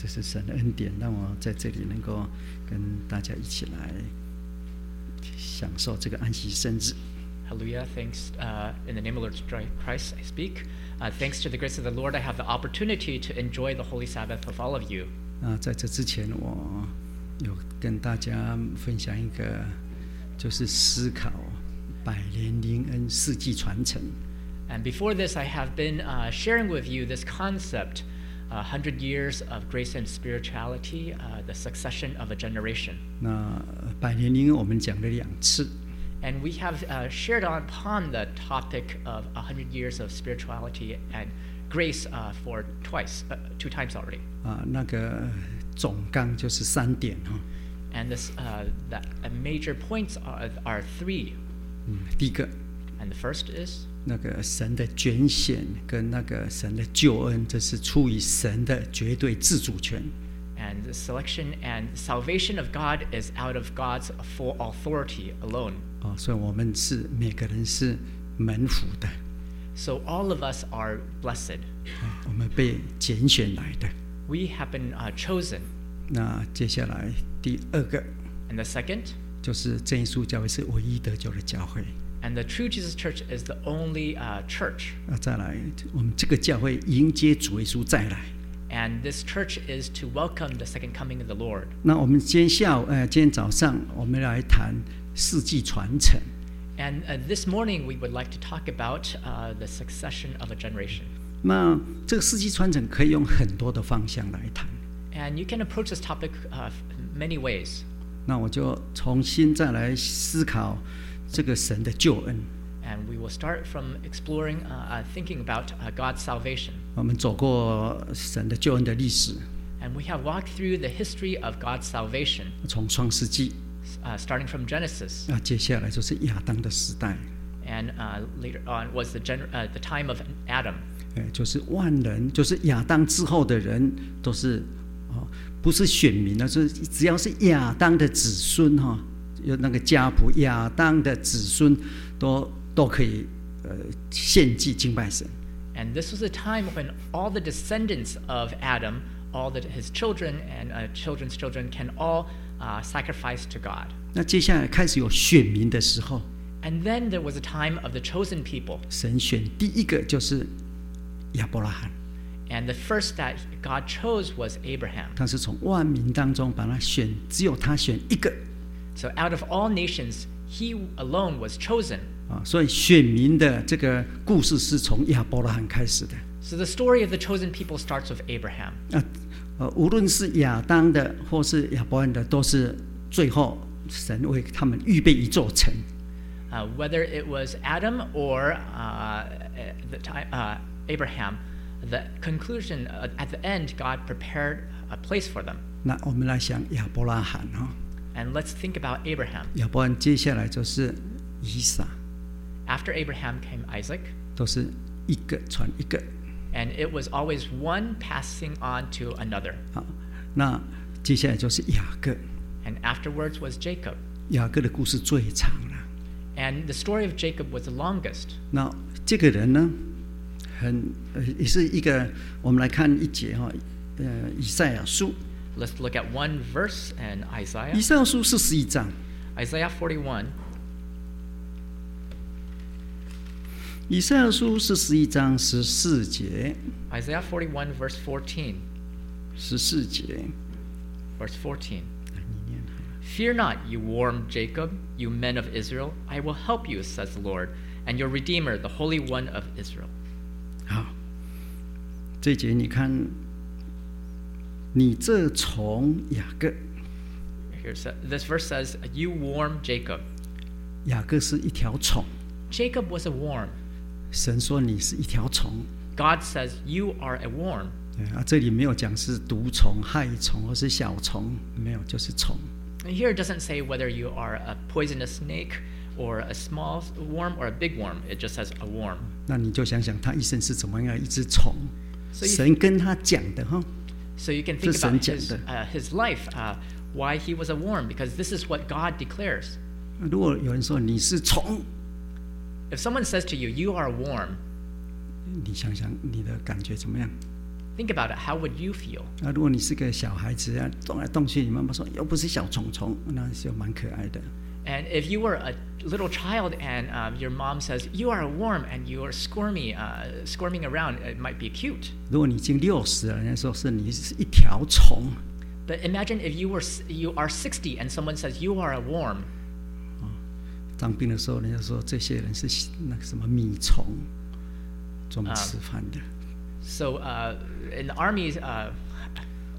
这是神的恩典，让我在这里能够跟大家一起来享受这个安息生日。 Hallelujah. Thanks. Uh, in the name of Lord Christ, I speak. Uh, thanks to the grace of the Lord, I have the opportunity to enjoy the Holy Sabbath with all of you. 那在这之前，我有跟大家分享一个，就是思考百年灵恩世纪传承。 And before this, I have been uh, sharing with you this concept uh, 100 years of grace and spirituality, uh, the succession of a generation. 那百年灵恩我们讲了两次， And we have uh, shared on upon the topic of 100 years of spirituality and grace uh, for twice, uh, two times already. 啊，那个总纲就是三点哈。 And this, uh, that uh, major points are, are three. 嗯，第一个， And the first is 那个神的拣选跟那个神的救恩，这是出于神的绝对自主权。and the selection and salvation of God is out of God's full authority alone. 啊，所以我们是每个人是门福的，So all of us are blessed. 啊我们被拣选来的。We have been uh, chosen. 那接下来第二个 And the second, 就是真耶稣教会是唯一得救的教会。and the true Jesus Church is the only uh, church. 那再来，我们这个教会迎接主耶稣再来。 And this church is to welcome the second coming of the Lord. 那我们今天下午，呃，今天早上我们来谈世纪传承。 And uh, this morning, we would like to talk about uh, the succession of a generation. 那这个世纪传承可以用很多的方向来谈。 And you can approach this topic uh, many ways. 那我就重新再来思考 这个神的救恩。And we will start from exploring, uh, uh, thinking about uh, God's salvation. 我们走过神的救恩的历史，And we have walked through the history of God's salvation, 从创世纪，uh, starting from Genesis, 那接下来就是亚当的时代，and uh, later on was the, gen- uh, the time of Adam. 哎，就是万人，就是亚当之后的人都是哦，不是选民了，就是只要是亚当的子孙哈、有那个家谱，亚当的子孙都都可以呃献祭敬拜神。And this was a time when all the descendants of Adam, all the, his children and uh, children's children, can all uh, sacrifice to God. 那接下来开始有选民的时候，And then there was a time of the chosen people. 神选第一个就是亚伯拉罕，And the first that God chose was Abraham. 他是从万民当中把他选，只有他选一个 So out of all nations, he alone was chosen. 啊，所以选民的这个故事是从亚伯拉罕开始的。 So the story of the chosen people starts with Abraham. 那呃，无论是亚当的或是亚伯兰的，都是最后神为他们预备一座城。 Uh, whether it was Adam or uh, the time, uh, Abraham, the conclusion uh, at the end, God prepared a place for them. 那我们来想亚伯拉罕哈、 And let's think about Abraham. 亚伯兰接下来就是以撒， After Abraham came Isaac, 都是一个传一个。 and it was always one passing on to another. 好，那接下来就是雅各， And afterwards was Jacob. 雅各的故事最长了。 And the story of Jacob was the longest. 那这个人呢，很呃也是一个，我们来看一节哈、呃，以赛亚书， Let's look at one verse in Isaiah. 以赛亚书四十一章， Isaiah 41. 以赛亚书四十一章十四节， Isaiah 41, verse 14. 十四节， Verse 14. 来你念好了。 Fear not, you warm Jacob, you men of Israel. I will help you, says the Lord, and your Redeemer, the Holy One of Israel. 好，这一节你看， 你这从雅各， Here's this verse says, You warm Jacob. 雅各是一条虫， Jacob was a worm. 神说你是一条虫。 God says, You are a worm. 对啊，这里没有讲是毒虫、害虫或是小虫，没有，就是虫。 And here it doesn't say whether you are a poisonous snake or a small worm or a big worm. It just says a worm. 那你就想想他一生是怎么样一只虫，所以神跟他讲的哈。 So you can 这 think 是神 about 讲 his, 的。 uh, his life, uh, why he was a worm, because this is what God declares. 如果有人说你是虫， If someone says to you, You are a worm, 你想想你的感觉怎么样？ Think about it. How would you feel? 那如果你是个小孩子啊，动来动去，你妈妈说又不是小虫虫，那就蛮可爱的。 And if you were a little child and um, your mom says, You are a worm and you are squirmy, uh, squirming around, it might be cute. 如果你已经六十了，人家说是你是一条虫， But imagine if you, were, s- you are 60 and someone says, You are a worm. 当兵的时候，人家说这些人是那个什么米虫，专门吃饭的。 So uh, in the army, uh,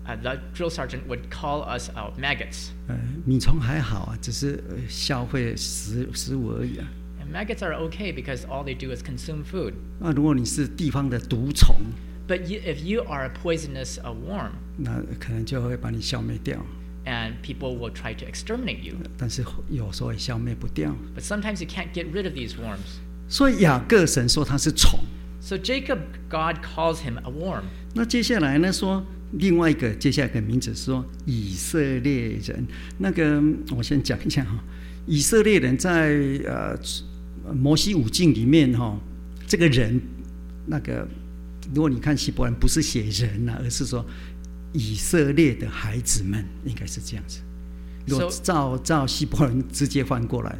uh, the drill sergeant would call us uh, maggots. 呃，米虫还好啊，只是呃消费食食物而已啊。 And maggots are okay because all they do is consume food. 那如果你是地方的毒虫， But you, if you are a poisonous uh, worm, 那可能就会把你消灭掉。 and people will try to exterminate you. 但是有时候也消灭不掉。 But sometimes you can't get rid of these worms. 所以雅各神说他是虫。 So Jacob, God calls him a worm. 那接下来呢说 另外一个接下来的名字是说以色列人。那个我先讲一下哈，以色列人在呃摩西五经里面哈，这个人那个如果你看希伯来不是写人呐、而是说以色列的孩子们，应该是这样子。如果照照希伯来直接翻过来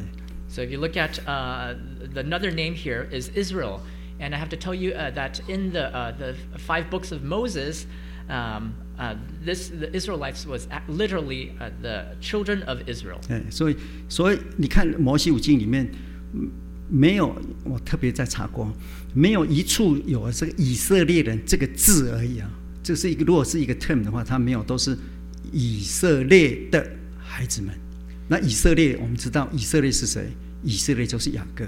，So if you look at uh, the, another name here is Israel, and I have to tell you uh, that in the uh, the five books of Moses, um, uh, this the Israelites was literally uh, the children of Israel. 哎，所以所以你看摩西五经里面嗯没有，我特别在查过，没有一处有这个以色列人这个字而已啊。这是一个如果是一个 term 的话，它没有，都是以色列的孩子们。那以色列，我们知道以色列是谁？以色列就是雅各。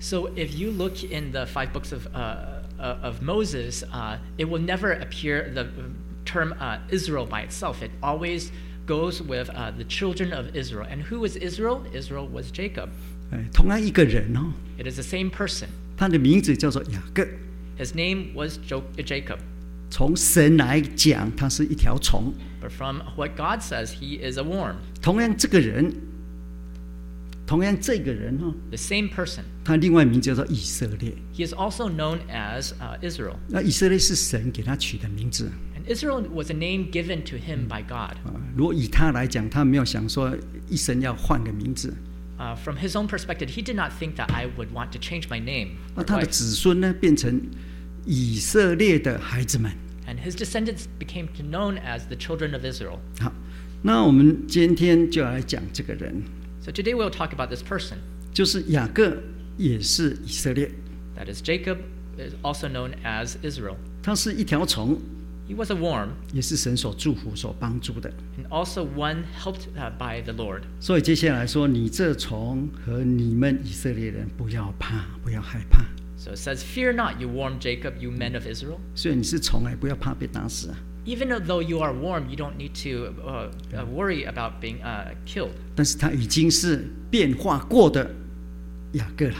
So if you look in the five books of uh, uh, of Moses, uh, it will never appear the term uh, Israel by itself. It always goes with uh, the children of Israel. And who was Israel? Israel was Jacob. 哎，同样一个人哦， It is the same person. 他的名字叫做雅各。 His name was jo- Jacob. 从神来讲，他是一条虫。 But from what God says, he is a worm. 同样这个人，同样这个人哦， The same person. 他另外名字叫做以色列。 He is also known as uh, Israel. 那以色列是神给他取的名字 And Israel was a name given to him by God. 啊。如果以他来讲，他没有想说一生要换个名字。 Uh, from his own perspective, he did not think that I would want to change my name. 那 or 他的 life. 子孙呢，变成以色列的孩子们。 And his descendants became known as the children of Israel. 好，那我们今天就来讲这个人， So today we'll talk about this person. 就是雅各， 也是以色列。 That is Jacob, is also known as Israel. 他是一条虫， He was a worm 也是神所祝福、所帮助的。 and also one helped uh, by the Lord. 所以接下来说，你这虫和你们以色列人不要怕，不要害怕。 So it says, Fear not, you worm Jacob, you men of Israel. 虽然你是虫哎，不要怕被打死啊。 Even though you are warm, you don't need to uh, uh, worry about being uh, killed 但是他已经是变化过的雅各了。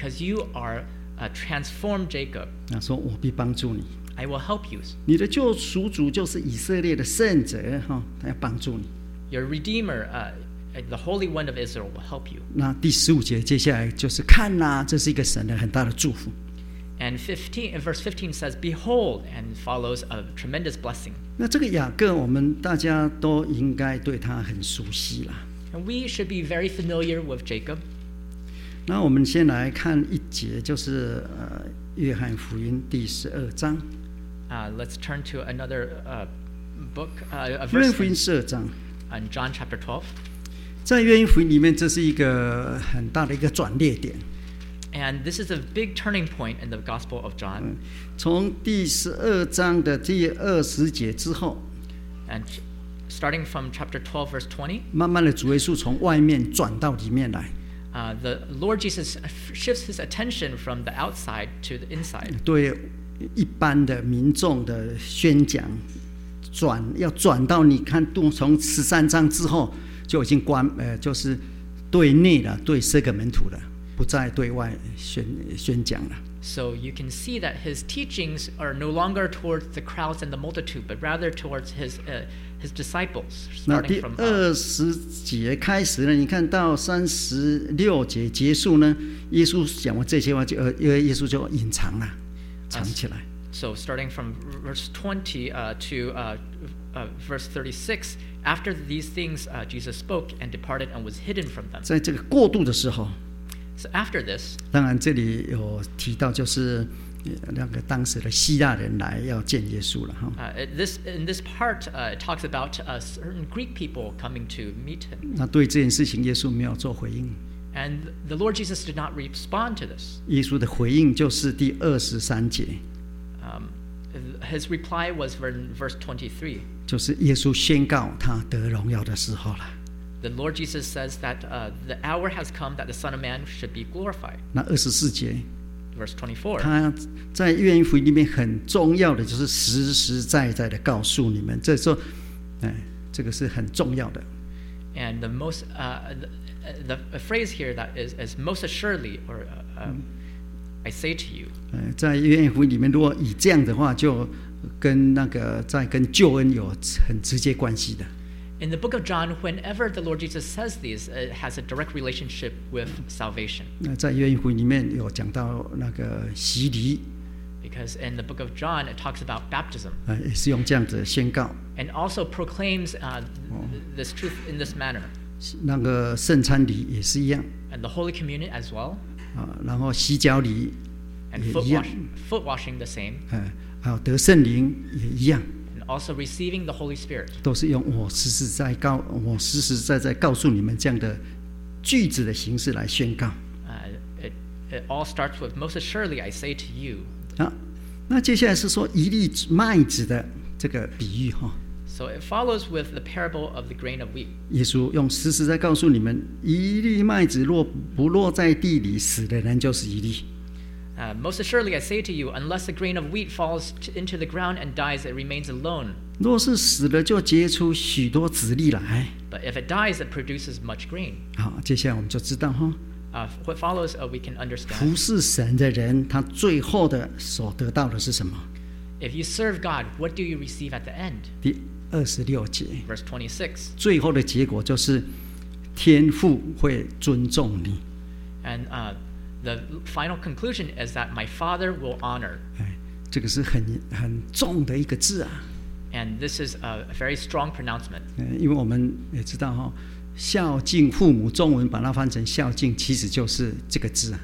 because you are uh, transformed Jacob. 那说我必帮助你， I will help you. 你的救赎主就是以色列的圣者哈，他要帮助你。 Your Redeemer, uh, the Holy One of Israel, will help you. 那第十五节接下来就是看呐、这是一个神的很大的祝福。 And 15, uh, verse 15 says, Behold, and follows a tremendous blessing. 那这个雅各，我们大家都应该对他很熟悉啦。 And we should be very familiar with Jacob. 那我们先来看一节，就是呃，约翰福音第十二章。Uh, let's turn to another uh, book, uh, a 约翰 verse 福音二章，in John chapter twelve. 在约翰福音里面，这是一个很大的一个转捩点。And this is a big turning point in the Gospel of John. 从第十二章的第二十节之后，And starting from chapter twelve, verse twenty，慢慢的主耶稣从外面转到里面来，uh, the Lord Jesus shifts his attention from the outside to the inside. 对一般的民众的宣讲，转要转到你看，从十三章之后就已经关呃，就是对内了，对十个门徒了，不再对外宣宣讲了。 So you can see that his teachings are no longer towards the crowds and the multitude, but rather towards his, uh, his disciples, 那第 uh, 二十节开始呢，你看到三十六节结束呢，耶稣讲完这些话就呃，因为耶稣就隐藏了，藏起来。So starting from verse twenty uh, to uh, uh, verse thirty-six, after these things, uh, Jesus spoke and departed and was hidden from them. 在这个过渡的时候，So after this, 当然这里有提到，就是呃那个当时的希腊人来要见耶稣了哈。 uh, it- this in this part, uh, it talks about uh, certain Greek people coming to meet him, 那对这件事情，耶稣没有做回应。 and the Lord Jesus did not respond to this. 耶稣的回应就是第二十三节， Um, his reply was in verse 23. 就是耶稣宣告他得荣耀的时候了。 The Lord Jesus says that uh, the hour has come that the Son of Man should be glorified. 那二十四节， Verse twenty four 他在约翰福音里面很重要的就是实实在在的告诉你们，这时候，哎，这个是很重要的。And the most, uh, the, the phrase here that is, is most assuredly, or uh, um, I say to you, 呃，在约翰福音里面，如果以这样的话，就跟那个在跟救恩有很直接关系的。in the book of John, whenever the Lord Jesus says these, it has a direct relationship with salvation. 那在约翰福音里面有讲到那个洗礼， Because in the book of John, it talks about baptism 呃，也是用这样子的宣告。 and also proclaims uh, this truth in this manner. 那个圣餐礼也是一样 And the Holy Communion as well, 啊，然后洗脚礼 and 也 foot, 一样 wash, foot washing the same, 呃，还有得圣灵也一样， And also receiving the Holy Spirit. 都是用我实实在告我实实在在告诉你们这样的句子的形式来宣告 Uh, it, it all starts with, Most assuredly, I say to you. 啊。那接下来是说一粒麦子的这个比喻哈、So it follows with the parable of the grain of wheat. 耶稣用实实在告诉你们，一粒麦子若不落在地里，死的人就是一粒。Uh, most assuredly, I say to you, unless a grain of wheat falls t- into the ground and dies, it remains alone. 若是死了，就结出许多子粒来。 But if it dies, it produces much grain. 好，接下来我们就知道哈， Uh, what follows, uh, we can understand. 服侍神的人，他最后的所得到的是什么？ If you serve God, what do you receive at the end? 第二十六节， Verse 26. 最后的结果就是天父会尊重你。 And uh, the final conclusion is that my Father will honor. 哎，这个是很很重的一个字啊。 And this is a, a very strong pronouncement. 嗯，因为我们也知道哈，孝敬父母，中文把它翻成孝敬，其实就是这个字啊。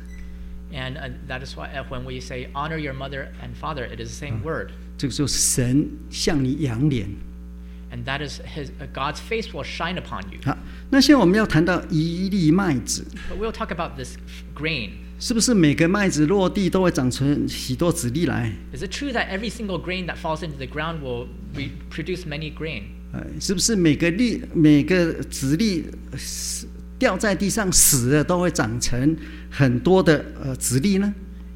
And uh, that is why uh, when we say honor your mother and father, it is the same word. 这个就是神向你仰脸。 And that is his, uh, God's face will shine upon you. 好，那现在我们要谈到一粒麦子， But we'll talk about this f- grain. 是不是每个麦子落地都会长成许多籽粒来？Is it true that every single grain that falls into the ground will produce many grain? 呃，是不是每个粒每个籽粒死掉在地上死了都会长成很多的呃籽粒呢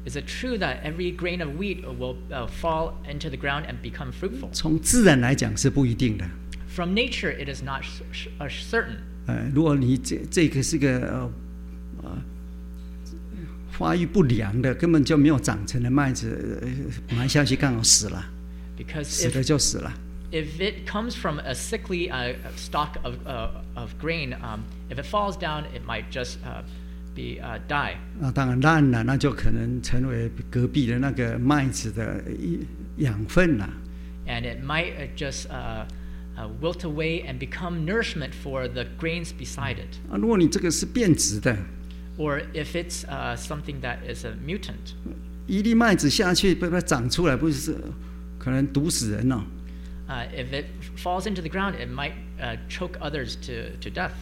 ？Is it true that every grain of wheat will uh, fall into the ground and become fruitful? 从自然来讲是不一定的。From nature, it is not uh, certain. 呃，如果你这这个是个呃呃发育不良的，根本就没有长成的麦子，呃埋下去刚好死了，Because 死了就死了。if it comes from a sickly uh, stock of, uh, of grain, um, if it falls down, it might just uh, be uh, die. 那当然烂了，那就可能成为隔壁的那个麦子的一养分了。And it might uh, just uh, uh, wilt away and become nourishment for the grains beside it. 啊，如果你这个是变质的，or if it's something that is a mutant. 一粒麦子下去不不长出来不是可能毒死人了啊 if it falls into the ground it might ah choke others to to death.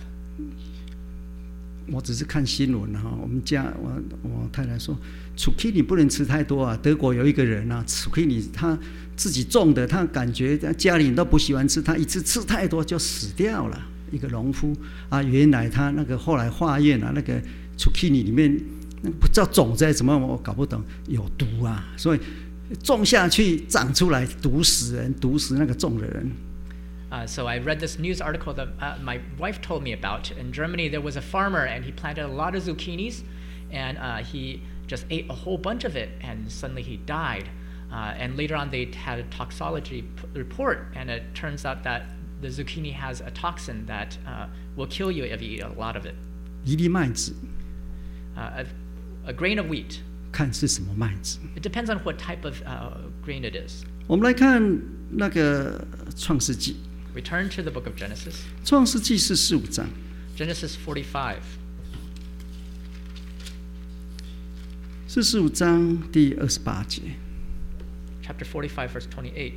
我只是看新闻哈我们家我我太太说 chiki 你不能吃太多啊德国有一个人呐 chiki 你他自己种的他感觉家里人都不喜欢吃他一次吃太多就死掉了一个农夫。啊原来他那个后来化验啊那个zucchini 里面那个不知道种子还是怎么，我搞不懂，有毒啊，所以种下去长出来毒死人，毒死那个种的人。 Uh, so I read this news article that uh, my wife told me about. In Germany, there was a farmer and he planted a lot of zucchinis, and uh, he just ate a whole bunch of it, and suddenly he died. Uh, and later on, they had a toxology p- report, and it turns out that the zucchini has a toxin that uh, will kill you if you eat a lot of it. 一粒麦子 Uh, a, a grain of wheat 看是什么麦子。 It depends on what type of uh, grain it is. 我们来看那个创世纪， Return to the book of Genesis. 创世纪是十五章， Genesis 45. 是十五章第二十八节。 Chapter 45, verse 28.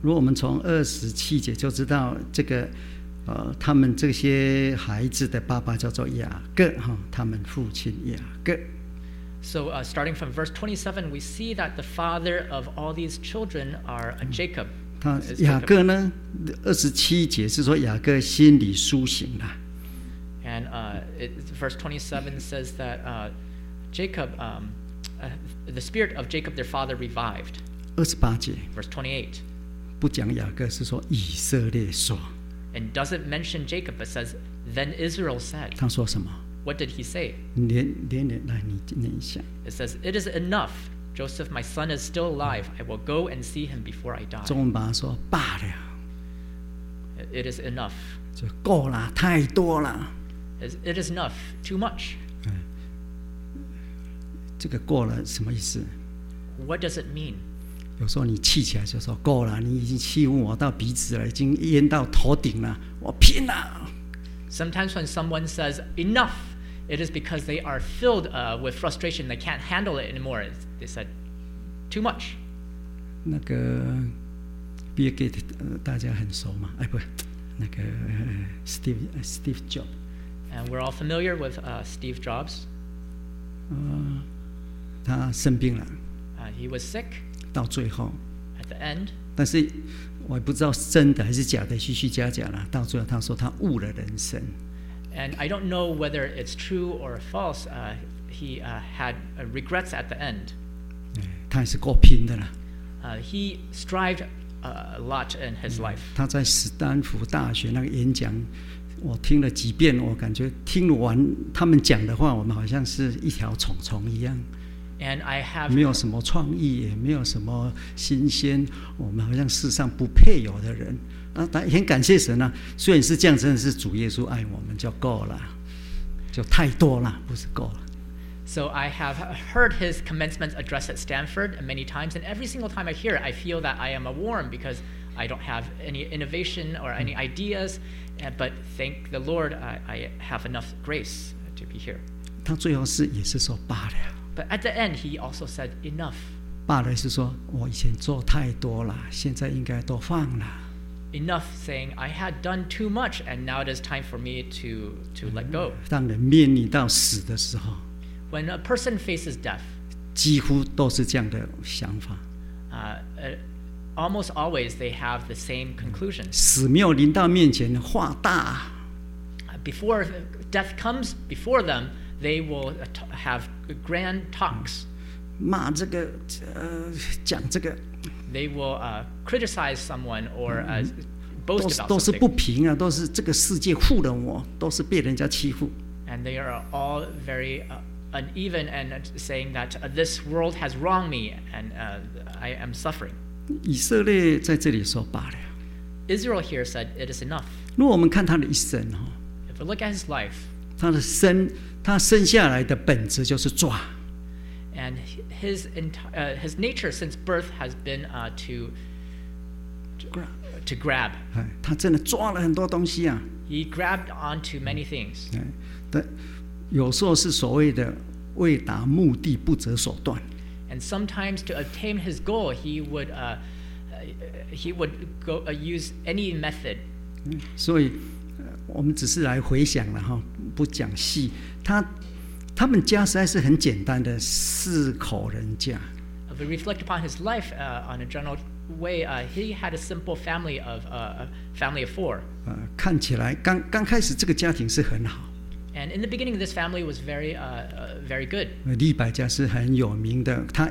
如果我们从二十七节就知道这个， 呃，他们这些孩子的爸爸叫做雅各哈，他们父亲雅各。So, uh, starting from verse 27, we see that the father of all these children are uh, Jacob. 他雅各呢，二十七节是说雅各心里苏醒了，And uh, it, verse 27 says that uh, Jacob, um, uh, the spirit of Jacob, their father, revived. 二十八节 Verse 28. 不讲雅各，是说以色列说，And doesn't mention Jacob, but says, Then Israel said. 他说什么？ What did he say? 连连连来，你念一下。 It says, It is enough. Joseph, my son, is still alive. I will go and see him before I die. 中文把它说罢了， It is enough. 就够了，太多了。 It it is enough. Too much. 这个过了什么意思？ What does it mean? 有时候你气起来就说够了，你已经欺负我到鼻子了，已经淹到头顶了，我拼了。 Sometimes when someone says enough, it is because they are filled uh, with frustration. They can't handle it anymore. It's- They said too much. 那个 Bill Gates 呃大家很熟嘛？哎，不，那个呃 Steve 呃 Steve Jobs， And we're all familiar with uh, Steve Jobs. 他生病了， Uh, he was sick 到最后，at the end. 但是我也不知道是真的还是假的，虚虚假假了。到最后他说他悟了人生，And I don't know whether it's true or false. Uh, he uh, had uh, regrets at the end. 哎他也是够拼的了。Uh, he strived uh, a lot in his life. 他在斯坦福大学那个演讲，我听了几遍，我感觉听完他们讲的话，我们好像是一条虫虫一样，And I have 没有什么创意，也没有什么新鲜，我们好像世上不配有的人。啊，但很感谢神啊！虽然是这样，真的是主耶稣爱我们就够了，就太多了，不是够了。 So I have heard his commencement address at Stanford many times, and every single time I hear it, I feel that I am a worm because I don't have any innovation or any ideas. uh, But thank the Lord, I, I have enough grace to be here. 他最后是也是说罢了， But at the end, he also said, Enough. 罢了是说我以前做太多了，现在应该都放了。 Enough, saying, I had done too much, and now it is time for me to, to let go. 当人面临到死的时候， When a person faces death, 几乎都是这样的想法。 uh, uh, almost always they have the same conclusion. 死没有临到面前，话大， Uh, Before death comes before them, they will uh, t- have grand talks. 骂这个，呃，讲这个， They will uh, criticize someone or uh, 都 boast 是 about 都是不 something. 平啊，都是这个世界负了我，都是被人家欺负。 And they are all very uh, uneven and uh, saying that uh, this world has wronged me and uh, I am suffering. 以色列在这里说罢了。 Israel here said, It is enough. 如果我们看他的一生哈， If we look at his life, 他的生，他生下来的本质就是抓，and his, enti- uh, his nature since birth has been uh, to, to grab. 哎，他真的抓了很多东西啊。He grabbed onto many things. 哎，但有时候是所谓的为达目的不择手段。And sometimes to obtain his goal, he would, uh, uh, he would go, uh, use any method. 所以，呃我们只是来回想了哈，不讲细。他他们家实在是很简单的四口人家 we reflect upon his life uh, on a general way, uh, he had a simple family of uh, a family of four. 呃，看起来刚刚开始这个家庭是很好。And in the beginning, this family was very, uh, uh, very good. 呃利百家是很有名的，他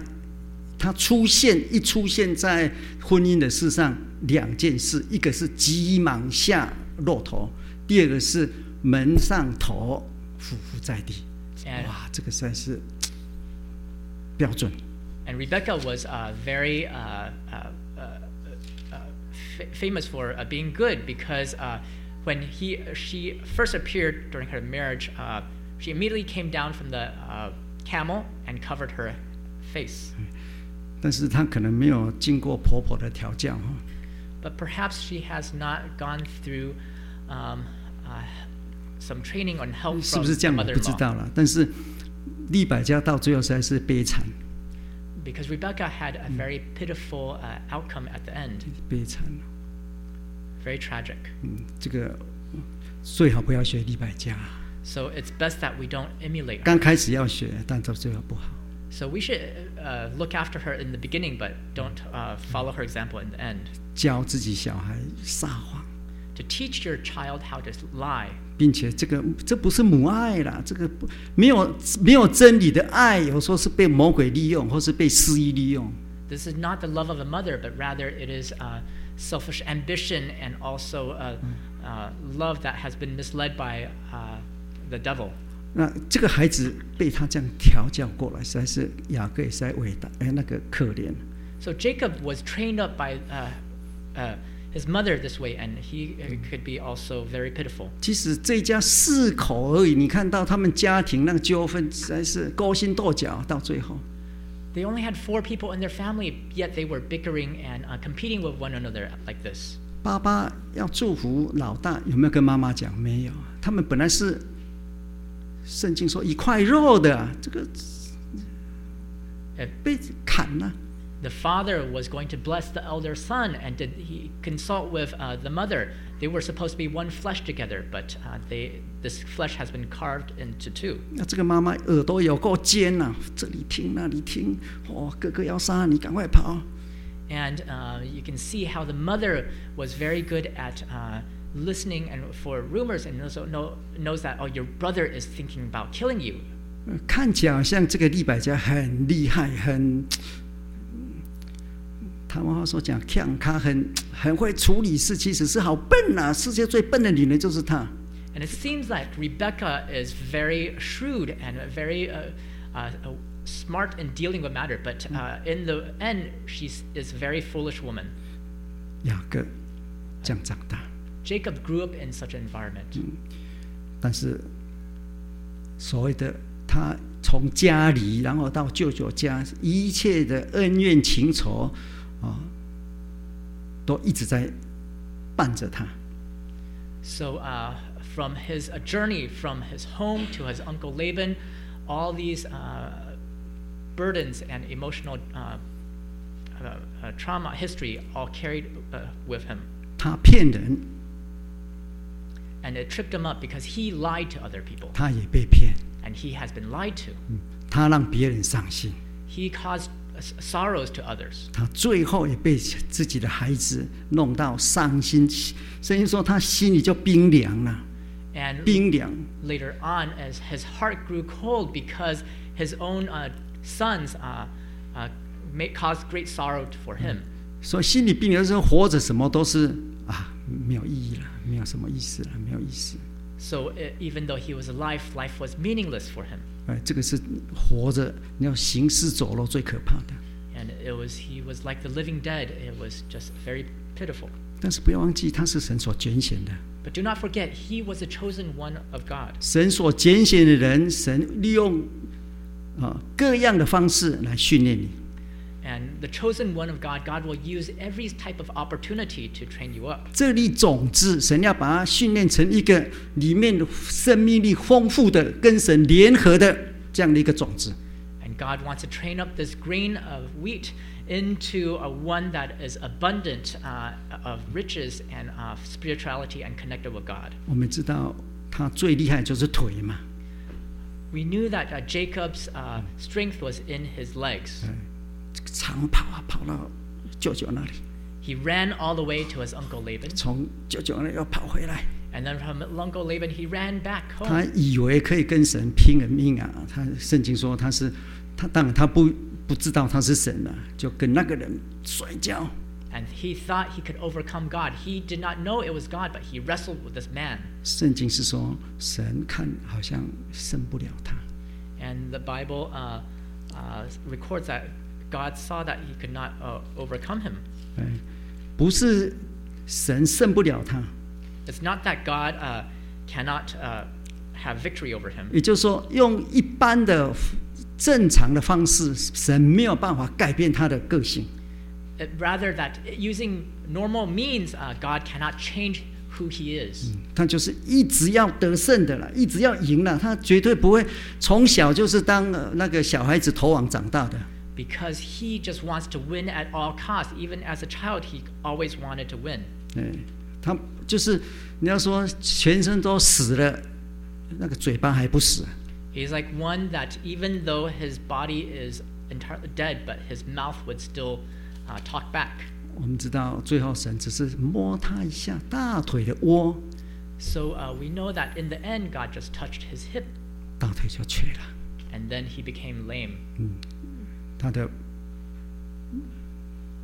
他出现一出现在婚姻的事上两件事，一个是急忙下骆驼，第二个是门上头匍匐在地。 And- 哇，这个实在是标准。 And Rebecca was uh, very uh, uh, uh, uh, fa- famous for uh, being good because uh, when he she first appeared during her marriage, uh, she immediately came down from the uh, camel and covered her face. 但是她可能没有经过婆婆的调教哈。 But perhaps she has not gone through um, uh, some training on help 是 from 不是这 the 样我不知 mother-in-law. 道了。但是利百加到最后实在是悲惨， Because Rebecca had a very pitiful uh, outcome at the end, 悲惨。 very tragic. 嗯，这个最好不要学利百加。 So it's best that we don't emulate her. 刚开始要学，但到最后不好。 So we should uh, look after her in the beginning, but don't uh, follow her example in the end. 教自己小孩撒谎， To teach your child how to lie. 并且这个这不是母爱啦，这个不没有没有真理的爱，有时候是被魔鬼利用，或是被私意利用。 This is not the love of a mother, but rather it is uh, selfish ambition and also uh, uh, love that has been misled by uh, the devil. 那这个孩子被他这样调教过来，实在是雅各也实在伟大，哎，那个可怜。 So Jacob was trained up by uh, uh, his mother this way, and he uh, could be also very pitiful. 其实这家四口而已，你看到他们家庭那个纠纷，实在是勾心斗角，到最后。They only had four people in their family, yet they were bickering and uh, competing with one another like this. 爸爸要祝福老大，有没有跟妈妈讲？没有。他们本来是圣经说一块肉的啊，这个被砍了。the father was going to bless the elder son, and did he consult with uh, the mother? They were supposed to be one flesh together, but uh, they this flesh has been carved into two. 那这个妈妈耳朵有够尖呐、这里听那里听，哦，哥哥要杀你，赶快跑！ And uh, you can see how the mother was very good at uh, listening and for rumors, and also know, knows that oh, your brother is thinking about killing you. 呃看起来好像这个利百加很厉害，很， 台湾话说讲，强他很很会处理事，其实是好笨呐、世界最笨的女人就是她。And it seems like Rebecca is very shrewd and very uh, uh, uh, smart in dealing with matter, but uh, in the end, she is a very foolish woman. 雅各这样长大，Jacob grew up in such an environment. 但是所谓的他从家里，然后到舅舅家，一切的恩怨情仇啊，都一直在伴着他。 So, uh, from his uh, journey from his home to his uncle Laban, all these uh, burdens and emotional uh, uh, uh, trauma history all carried uh, with him. 他骗人， And it tripped him up because he lied to other people. 他也被骗， And he has been lied to. 他让别人伤心， He caused uh, s- sorrows to others. 他最后也被自己的孩子弄到伤心。圣经说他心里就冰凉了，And 冰凉。later on, as his heart grew cold because his own uh, sons uh, uh, ma- caused great sorrow for him. 所以心里病凉的时候，活着什么都是啊，没有意义了，没有什么意思了，没有意思。So uh, even though he was alive, life was meaningless for him. 哎，这个是活着，你要行尸走肉最可怕的。 And it was he was like the living dead. It was just very pitiful. 但是不要忘记，他是神所拣选的。 But do not forget, he was the chosen one of God. 神所拣选的人，神利用啊各样的方式来训练你。 And the chosen one of God, God will use every type of opportunity to train you up. 这粒种子，神要把它训练成一个里面生命力丰富的、跟神联合的这样的一个种子。 And God wants to train up this grain of wheat into a one that is abundant uh, of riches and uh, spirituality and connected with God. 我们知道他最厉害就是腿嘛， We knew that uh, Jacob's uh, strength was in his legs. 这个 长跑啊，跑到舅舅那里， He ran all the way to his uncle Laban, 从舅舅那里又跑回来。 and then from uncle Laban he ran back 他 home. 以为可以跟神拼了命啊！他圣经说他是他，当然他不不知道他是神了、就跟那个人摔跤。 And he thought he could overcome God. He did not know it was God, but he wrestled with this man. 圣经是说神看好像胜不了他， And the Bible uh, uh, records that God saw that he could not uh, overcome him. 哎，不是神胜不了他，It's not that God uh, cannot uh, have victory over him. 也就是说，用一般的正常的方式，神没有办法改变他的个性。Uh, Rather, that using normal means, uh, God cannot change who he is. 他就是一直要得胜的了，一直要赢了，他绝对不会从小就是当呃那个小孩子头王长大的。Because he just wants to win at all costs. Even as a child, he always wanted to win. 哎，他就是你要说全身都死了，那个嘴巴还不死。 He's like one that even though his body is entirely dead, but his mouth would still uh, talk back. 我们知道最后神只是摸他一下大腿的窝， So uh, we know that in the end, God just touched his hip, 大腿就瘸了， and then he became lame. 他的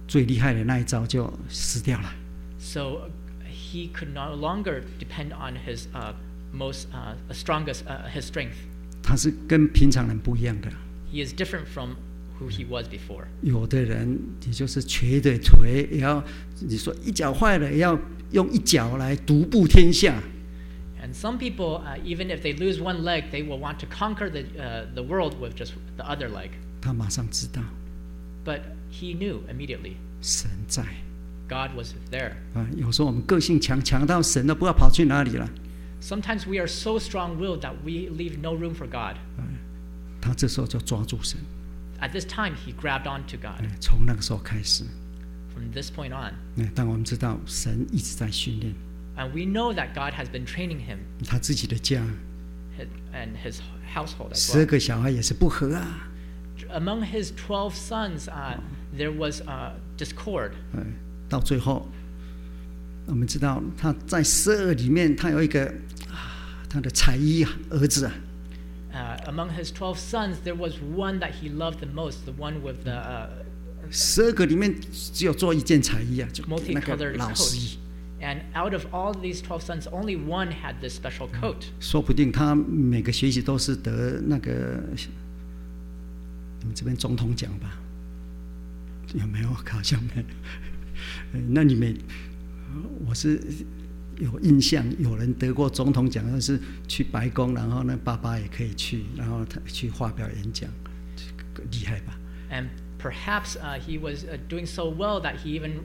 最厉害的那一招就死掉了。So uh, he could no longer depend on his uh, most uh, strongest uh, his strength. 他是跟平常人不一样的。He is different from who he was before. 有的人也就是瘸的腿，也要你说一脚坏了，也要用一脚来独步天下。And some people, uh, even if they lose one leg, they will want to conquer the uh, the world with just the other leg. 他马上知道 But he knew immediately 神在 God was there. 啊。有时候我们个性强，强到神都不知道跑去哪里了。 Sometimes we are so strong-willed that we leave no room for God. 他这时候就抓住神， At this time, he grabbed onto God. 哎从那个时候开始， From this point on, 哎但我们知道神一直在训练 and we know that God has been training him 他自己的家， hi- and his household as 十二 well. 个小孩也是不和啊。 Among his twelve sons, uh, there was uh, discord. 哎，到最后，我们知道他在十二里面，他有一个啊，他的才艺儿子啊， Uh, among his 12 sons, there was one that he loved the most, the one with the uh, 十二个里面只有做一件才艺啊，就那个 multicolored 老师 coat. And out of all these 12 sons, only one had this special coat. 说不定他每个学习都是得那个 你们这边总统奖吧？有没有？好像没有。呃那你们，我是有印象，有人得过总统奖，但是去白宫，然后呢，爸爸也可以去，然后他去发表演讲，这个厉害吧？And perhaps uh, he was uh, doing so well that he even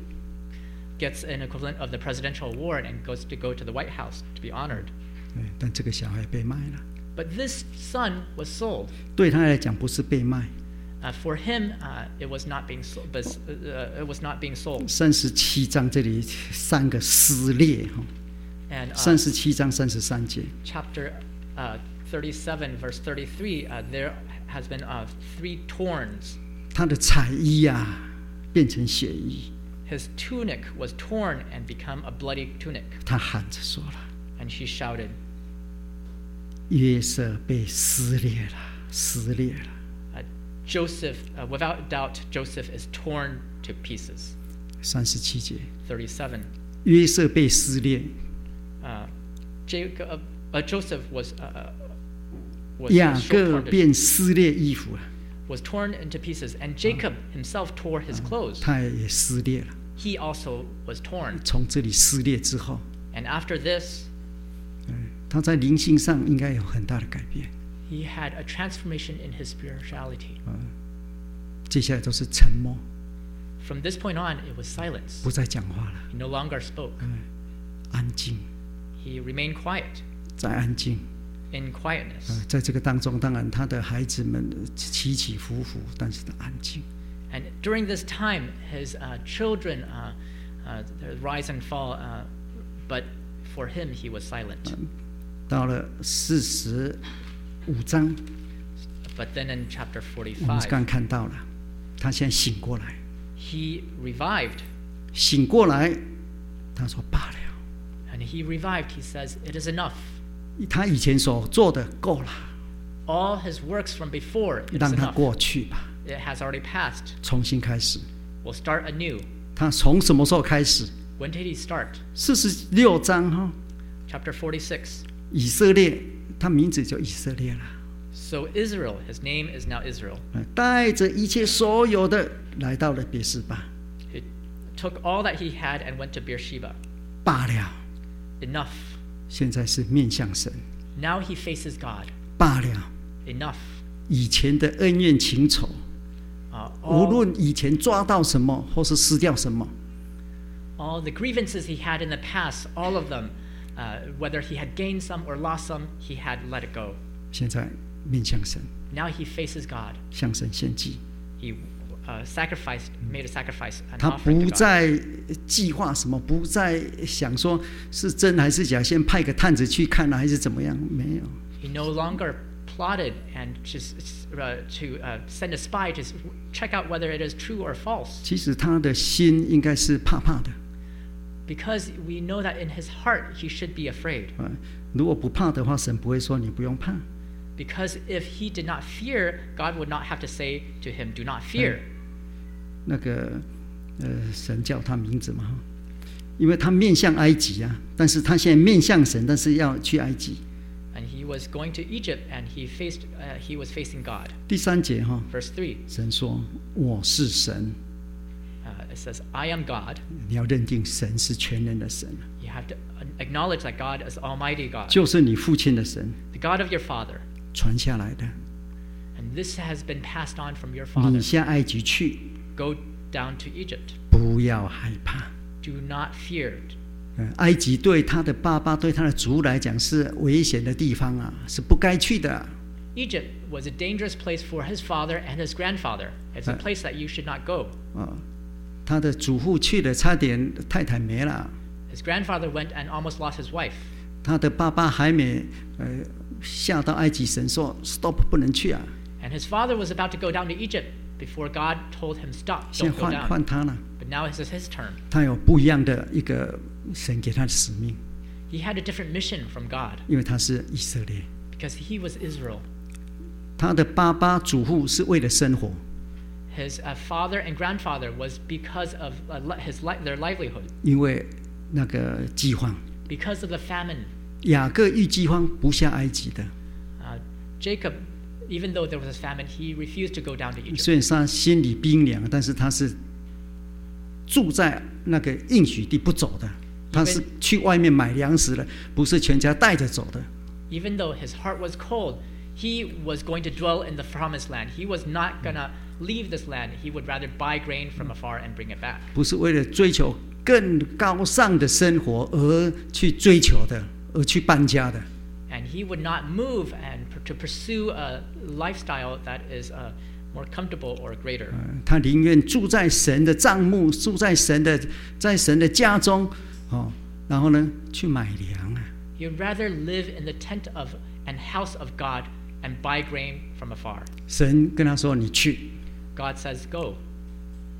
gets an equivalent of the presidential award and goes to go to the White House to be honored. 对，但这个小孩被卖了，But this son was sold. 对他来讲不是被卖。Uh, for him, uh, it was not being sold. But, uh, it was not being sold. 三十七章这里三个撕裂哈， And uh, 三十七章三十三节。 chapter uh, 37, verse 33, uh, there has been uh, three torns. 他的彩衣呀、变成血衣， His tunic was torn and become a bloody tunic. 他喊着说了 And she shouted,：“ 约瑟被撕裂了，撕裂了。 uh, Joseph, uh, without doubt, Joseph is torn to pieces. ”三十七节， 37. 约瑟被撕裂， Uh, Jacob, uh, Joseph was, uh, was, 雅 was, 各 torn to- 便撕裂衣服了， was torn into pieces. And Jacob himself tore his clothes. 他也撕裂了。 He also was torn. 从这里撕裂之后， And after this, 他在灵性上应该有很大的改变。 he had a transformation in his spirituality. 接下来都是沉默， From this point on, it was silence. 不再讲话了， He no longer spoke. 安静， He remained quiet, 再安静。 in quietness. 呃，在这个当中，当然他的孩子们起起伏伏，但是他安静。 And during this time, his uh, children uh, uh, they rise and fall, uh, but for him, he was silent. 到了四十 五章， But then in chapter 我们刚 45, 看到了，他现在醒过来， he revived. 醒过来，他说罢了， And he revived. He says, It is enough. 他以前所做的够了， All his works from before, it's 让他 enough. 过去吧， It has already passed. 重新开始。 We'll start anew. 他从什么时候开始？ When did he start? 四十六章哈， Chapter 46. 以色列， 他名字就以色列了，So Israel, his name is now Israel. 呃带着一切所有的来到了别是巴，He took all that he had and went to Beersheba. 罢了，Enough. 现在是面向神，Now he faces God. 罢了，Enough. 以前的恩怨情仇，Uh, 无论以前抓到什么或是失掉什么，all the grievances he had in the past, all of them, uh, whether he had gained some or lost some, he had let it go. 现在面向神， Now he faces God. 向神献祭。 He uh, sacrificed, made a sacrifice, an 他 offering 不 to God. 再计划什么，不再想说是真还是假，先派个探子去看啊，还是怎么样？没有， He no longer plotted and just uh, to uh, send a spy to s- check out whether it is true or false. 其实他的心应该是怕怕的 Because we know that in his heart he should be afraid. 啊。如果不怕的话，神不会说你不用怕。 Because if he did not fear, God would not have to say to him, Do not fear. 那个呃，神叫他名字嘛，哈因为他面向埃及啊，但是他现在面向神，但是要去埃及。 And he was going to Egypt and he faced uh, he was facing God. 第三节哈， Verse 3, 神说我是神， uh, it says, I am God. 你要认定神是全能的神， You have to uh, acknowledge that God is Almighty God, 就是你父亲的神 the God of your father. 传下来的。 And this has been passed on from your 你 father. 下埃及去， Go down to Egypt. 不要害怕。 Do not fear. 呃埃及对他的爸爸、对他的族来讲是危险的地方啊，是不该去的啊、 Egypt was a dangerous place for his father and his grandfather. It's a Uh. place that you should not go. 啊 他的祖父去了，差点太太没了。His grandfather went and almost lost his wife. 他的爸爸还没呃下到埃及，神说 stop 不能去啊，And his father was about to go down to Egypt before God told him, Stop, 现 don't go 换.换他了，But now it's his turn. 他有不一样的一个神给他的使命，He had a different mission from God 因为他是以色列，because he was Israel. 他的爸爸祖父是为了生活，His uh, father and grandfather was because of uh, li- his li- their livelihood, 因为那个饥荒， because of the famine. 雅各遇饥荒不下埃及的， Uh, Jacob, even though there was a famine, he refused to go down to Egypt. 虽然他心里冰凉，但是他是住在那个应许地不走的，他是去外面买粮食的，不是全家带着走的。 Even though his heart was cold, he was going to dwell in the promised land. He was not going to leave this land. He would rather buy grain from afar and bring it back. 不是为了追求更高尚的生活而去追求的，而去搬家的。 And he would not move and pr- to pursue a lifestyle that is uh, more comfortable or greater. 呃他宁愿住在神的帐幕，住在神的在神的家中，哦，然后呢去买粮啊。 He'd rather live in the tent of and house of God and buy grain from afar. 神跟他说：“你去。 God says, "Go." ”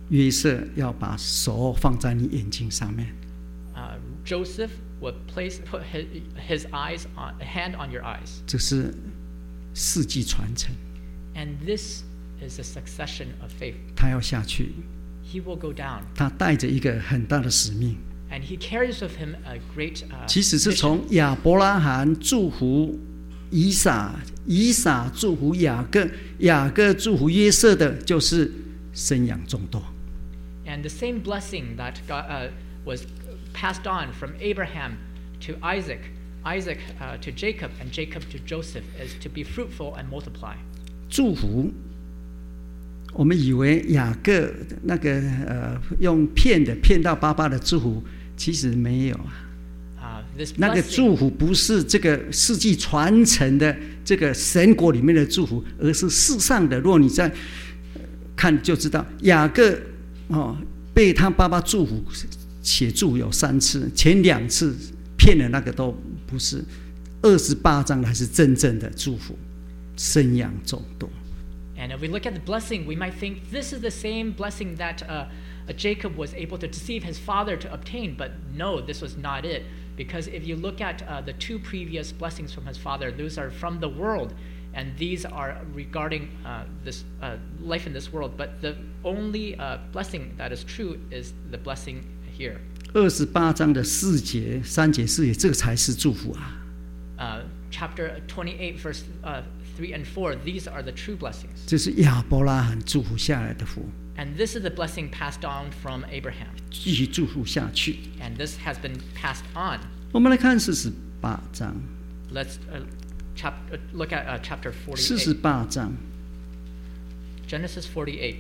约瑟要把手放在你眼睛上面，Uh, Joseph would place put his, his eyes on hand on your eyes, 这是世纪传承。and this is a succession of faith. 他要下去，He will go down, 他带着一个很大的使命，and he carries with him a great. Uh, 其实是从亚伯拉罕祝福以撒，以撒祝福雅各，雅各祝福约瑟的，就是生养众多。And the same blessing that God, uh, was passed on from Abraham to Isaac, Isaac uh, to Jacob, and Jacob to Joseph is to be fruitful and multiply. 祝福，我们以为雅各那个呃用骗的骗到爸爸的祝福，其实没有啊。那个祝福不是这个世纪传承的这个神国里面的祝福，而是世上的。若你在看就知道，雅各哦被他爸爸祝福写祝有三次，前两次骗了那个都不是，二十八章才是真正的祝福，生养众多。And if we look at the blessing, we might think this is the same blessing that uh. Jacob was able to deceive his father to obtain. But no, this was not it. Because if you look at uh, the two previous blessings from his father, those are from the world. And these are regarding uh, this uh, life in this world. But the only uh, blessing that is true is the blessing here. 二十八章的四节、三节、四节，这个才是祝福啊！ Uh, chapter 28, verse uh, 3 and 4, these are the true blessings. 这是亚伯拉罕祝福下来的福， And this is the blessing passed on from Abraham. 继续祝福下去。 and this has been passed on. 我们来看四十八章， Let's uh, chap- uh, look at uh, chapter 四十 48. 八章 Genesis 48,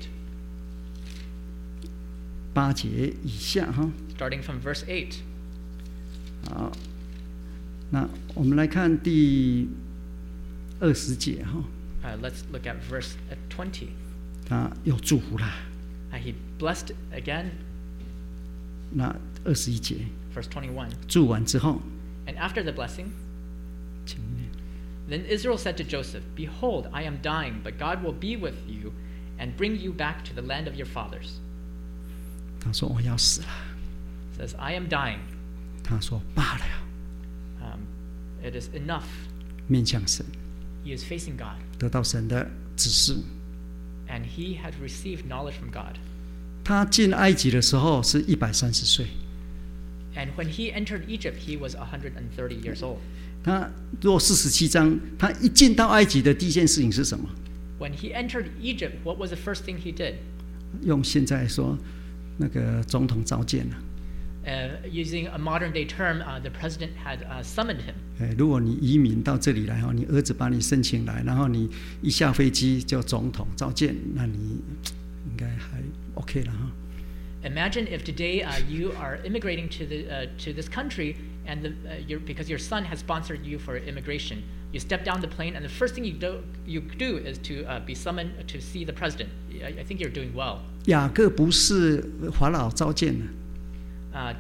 八节以下哈。 starting from verse 8. 好，那我们来看第二十节哈， Uh, let's look at verse uh, 20. 他又祝福啦。 Uh, he blessed again, 那二十一节 verse 21. 祝完之后， And after the blessing, 请念 then Israel said to Joseph, Behold, I am dying, but God will be with you and bring you back to the land of your fathers. 他说我要死了。 says, I am dying. 他说罢了， Um, it is enough. 面向神， He is facing God, 得到神的指示。 and he had received knowledge from God. 他进埃及的时候是一百三十岁。 And when he entered Egypt, he was 130 years old. 他若四十七章，他一进到埃及的第一件事情是什么？ When he entered Egypt, what was the first thing he did? 用现在说，那个总统召见了。 Uh, using a modern day term, uh, the president had uh, summoned him. 哎，如果你移民到这里来哈，你儿子把你申请来，然后你一下飞机就总统召见，那你应该还 OK 了哈。 Imagine if today uh, you are immigrating to the uh, to this country, and the, uh, your, because your son has sponsored you for immigration, you step down the plane, and the first thing you do you do is to uh, be summoned to see the president. I, I think you're doing well. 雅各不是法老召见的， Uh,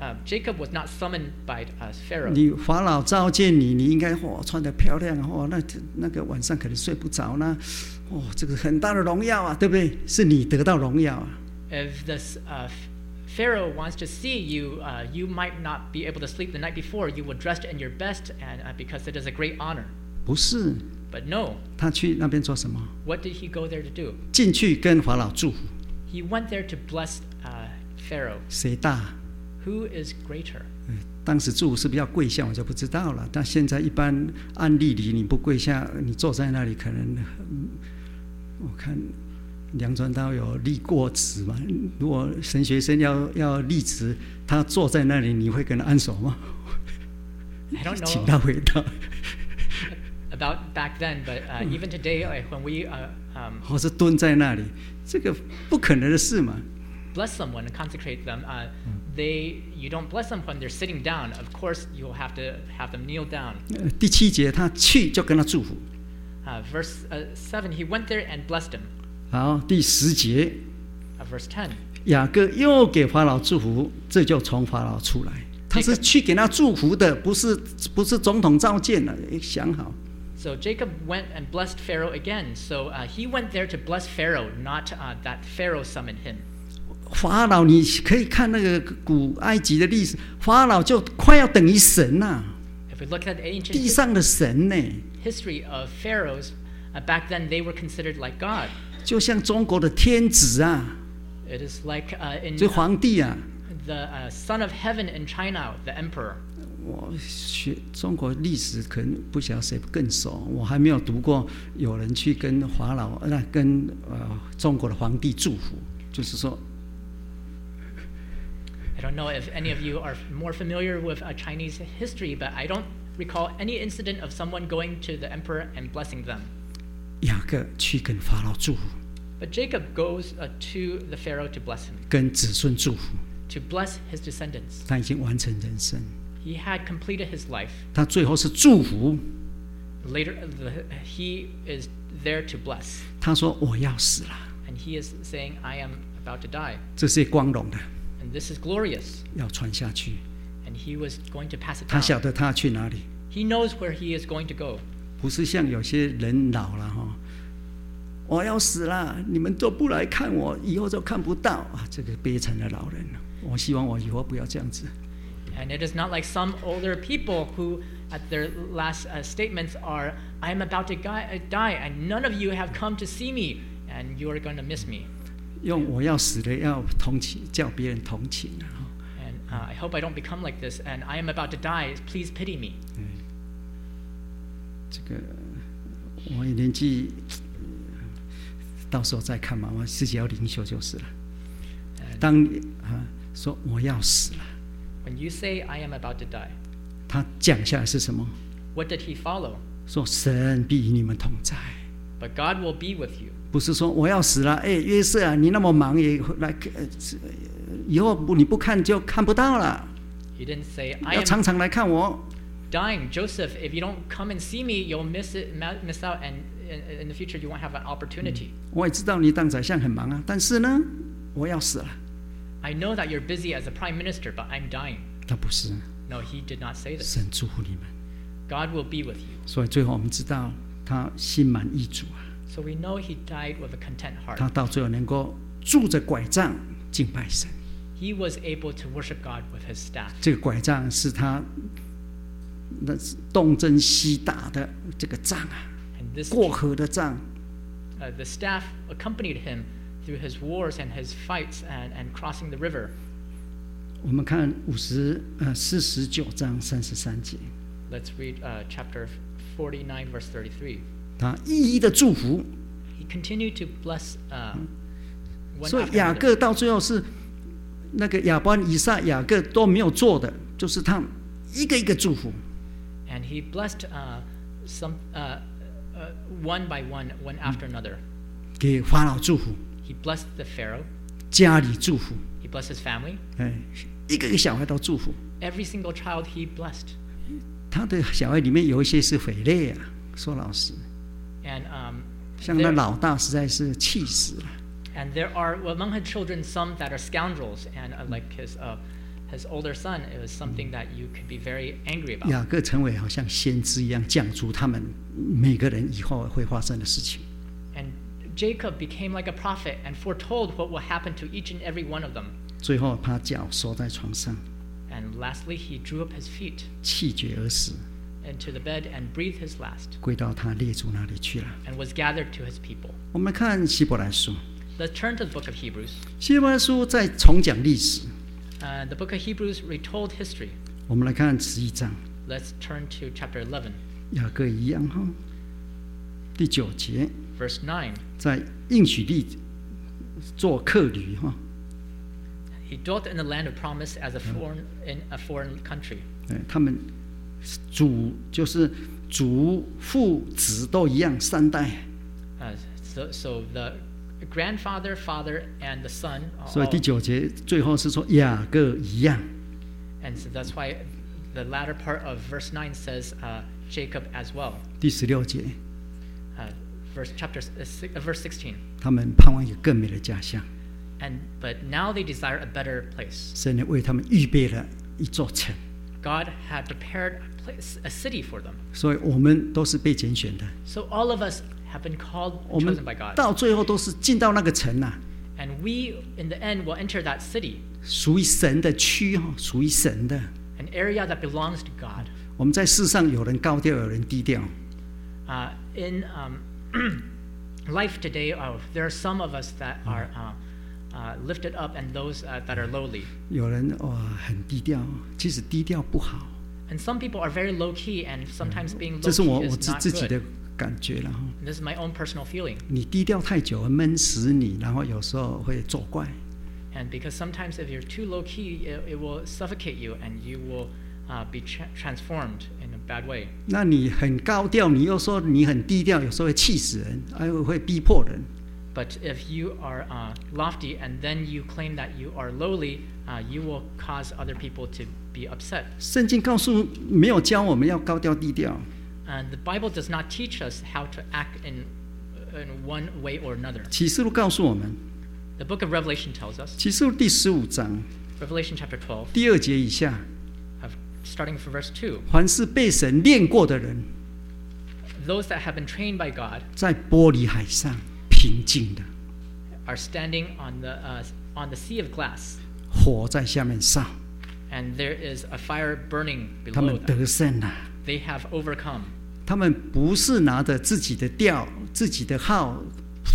uh, Jacob was not summoned by uh, Pharaoh. 你法老召见你，你应该哇穿得漂亮哦，那那个晚上可能睡不着呢，哦，这个很大的荣耀啊，对不对？是你得到荣耀啊。 If this uh, Pharaoh wants to see you, uh, you might not be able to sleep the night before. You will dress in your best, and uh, because it is a great honor. 不是， But no, 他去那边做什么？ what did he go there to do? 进去跟法老祝福， He went there to bless uh, Pharaoh. 谁大？Who is greater? 呃当时祝福是不是要跪下，我就不知道了。但现在一般按例里，你不跪下，你坐在那里，可能，嗯我看梁传道有立过职嘛。如果神学生要要立职，他坐在那里，你会跟他按手吗？请他回答，about back then, but uh, even today, like when we uh, um, 或是蹲在那里，这个不可能的事嘛。bless someone and consecrate them, uh, they you don't bless them when they're sitting down. Of course, you'll have to have them kneel down. 呃第七节，他去就跟他祝福。 Uh, verse uh, seven, he went there and blessed him. 好，第十节， Uh, verse ten, 雅各又给法老祝福，这就从法老出来。他是去给他祝福的，不是不是总统召见了。诶想好， So Jacob went and blessed Pharaoh again. So uh, he went there to bless Pharaoh, not uh, that Pharaoh summoned him. 法老你可以看那个古埃及的历史，法老就快要等于神呐、If we look at the ancient 地上的神呢，history of pharaohs, uh, back then they were considered like God. 就像中国的天子啊，It is like uh, in 这 uh, 皇帝啊。the uh, son of heaven in China, the emperor. 我学中国历史，可能不晓得谁更熟。我还没有读过有人去跟法老，那跟呃中国的皇帝祝福，就是说 I don't know if any of you are more familiar with uh, Chinese history, but I don't recall any incident of someone going to the emperor and blessing them. 雅各去跟法老祝福， But Jacob goes uh, to the pharaoh to bless him, 跟子孙祝福。 to bless his descendants. 他已经完成人生， He had completed his life. 他最后是祝福。 Later, uh, the, he is there to bless, 他说：“我要死了。 and he is saying, "I am about to die," ”这是光荣的， and this is glorious. 要传下去。 And he was going to pass it 他 down. 晓得他要去哪里， He knows where he is going to go. 不是像有些人老了哈，我要死了，你们都不来看我，以后就看不到啊！这个悲惨的老人，我希望我以后不要这样子。 And it is not like some older people who, at their last uh, statements, are, I am about to die, uh, die, and none of you have come to see me, and you are going to miss me. 用我要死了要同情，叫别人同情啊！And uh, I hope I don't become like this, and I am about to die, please pity me. 嗯这个我也年纪，到时候再看嘛，我自己要灵修就是了。当啊说我要死了，when you say, I am about to die, 他讲下来是什么？What did he follow? 说神必与你们同在，But God will be with you. 不是说我要死了，哎，约瑟啊，你那么忙也来，呃，以后不你不看就看不到了， He didn't say, I 要 am 常常来看我。 dying. Joseph, if you don't come and see me, you'll miss it, ma- miss out, and in, in the future you won't have an opportunity. 我也知道你当宰相很忙啊，但是呢，我要死了。 I know that you're busy as a prime minister, but I'm dying. 他不是， No, he did not say this. 神祝福你们， God will be with you. 所以最后我们知道 他心满意足啊， So we know he died with a content 他 heart. 到最后能够拄着拐杖敬拜神。 He was able to worship God with his staff. 这个拐杖是他那是东征西打的这个仗啊， And this 过河的仗。 uh, the staff accompanied him through his wars and his fights and, and crossing the river. 我们看五十呃四十九章三十三节， Let's read uh, chapter 49, verse 33. 他一一的祝福，He continued to bless uh, 所以雅各到最后是那个亚伯、以撒、雅各都没有做的，就是他一个一个祝福。And he blessed uh, some, uh, uh, one by one, one after another. 给法老祝福，He blessed the Pharaoh. 家里祝福，He blessed his family. 哎，一个一个小孩都祝福。Every single child he blessed. 他的小孩里面有一些是匪类啊，说老实，And um, 像那老大实在是气死了。and there are well, among his children some that are scoundrels, and uh, like his uh, his older son, it was something that you could be very angry about. 雅各成为好像先知一样，讲出他们每个人以后会发生的事情。And Jacob became like a prophet and foretold what will happen to each and every one of them. 最后，他脚缩在床上，And lastly, he drew up his feet 气绝而死， into the bed and breathed his last, 归到他列祖那里去了。 and was gathered to his people. 我们看希伯来书， Let's turn to the book of Hebrews. 希伯来书在重讲历史。 Uh, the book of Hebrews retold history. 我们来看十一章， Let's turn to chapter 11, 雅各一样哈，第九节， verse 9. 在应许地做客旅哈， He dwelt in the land of promise as a foreign in a foreign country. 哎，他们祖就是祖父子都一样，三代， Uh, so, so the grandfather, father, and the son. are 所以 all- 第九节最后是说雅各一样。 and so that's why the latter part of verse 9 says uh, Jacob as well. 第十六节， Uh, verse chapter s- uh, si- uh, verse 16. 他们盼望一个更美的家乡， And but now they desire a better place. 神也为他们预备了一座城。 God had prepared a place, a city for them. 所以我们都是被拣选的， So all of us have been called 我 and 们 chosen by God. 到最后都是进到那个城呐、 And we in the end will enter that city, 属于神的区哈，属于神的。 an area that belongs to God. 我们在世上有人高调，有人低调， Uh, in um, life today, uh, there are some of us that are uh, uh, lifted up and those uh, that are lowly. 有人哇很低调，其实低调不好， And some people are very low key, and sometimes being 这 low 是我 key 我 is 自 not 自己 good. 的感觉了哈。 And this is my own personal feeling. 你低调太久，闷死你，然后有时候会作怪。 And because sometimes if you're too low key, it, it will suffocate you and you will uh, be tra- transformed in a bad way. 那你很高调，你又说你很低调，有时候会气死人，还有会逼迫人。 But if you are uh, lofty and then you claim that you are lowly, uh, you will cause other people to be upset. 圣经告诉没有教我们要高调低调， And the Bible does not teach us how to act in, in one way or another. 启示录告诉我们， The book of Revelation tells us, 启示录第十五章 Revelation chapter 12, 第二节以下， of, starting from verse 2, 凡是被神练过的人， those that have been trained by God 在玻璃海上 平静的， are standing on the, uh, on the sea of glass, 火在下面烧， and there is a fire burning 他 below 们 them. 得胜了。 They have overcome. 他们不是拿着自己的调、自己的号，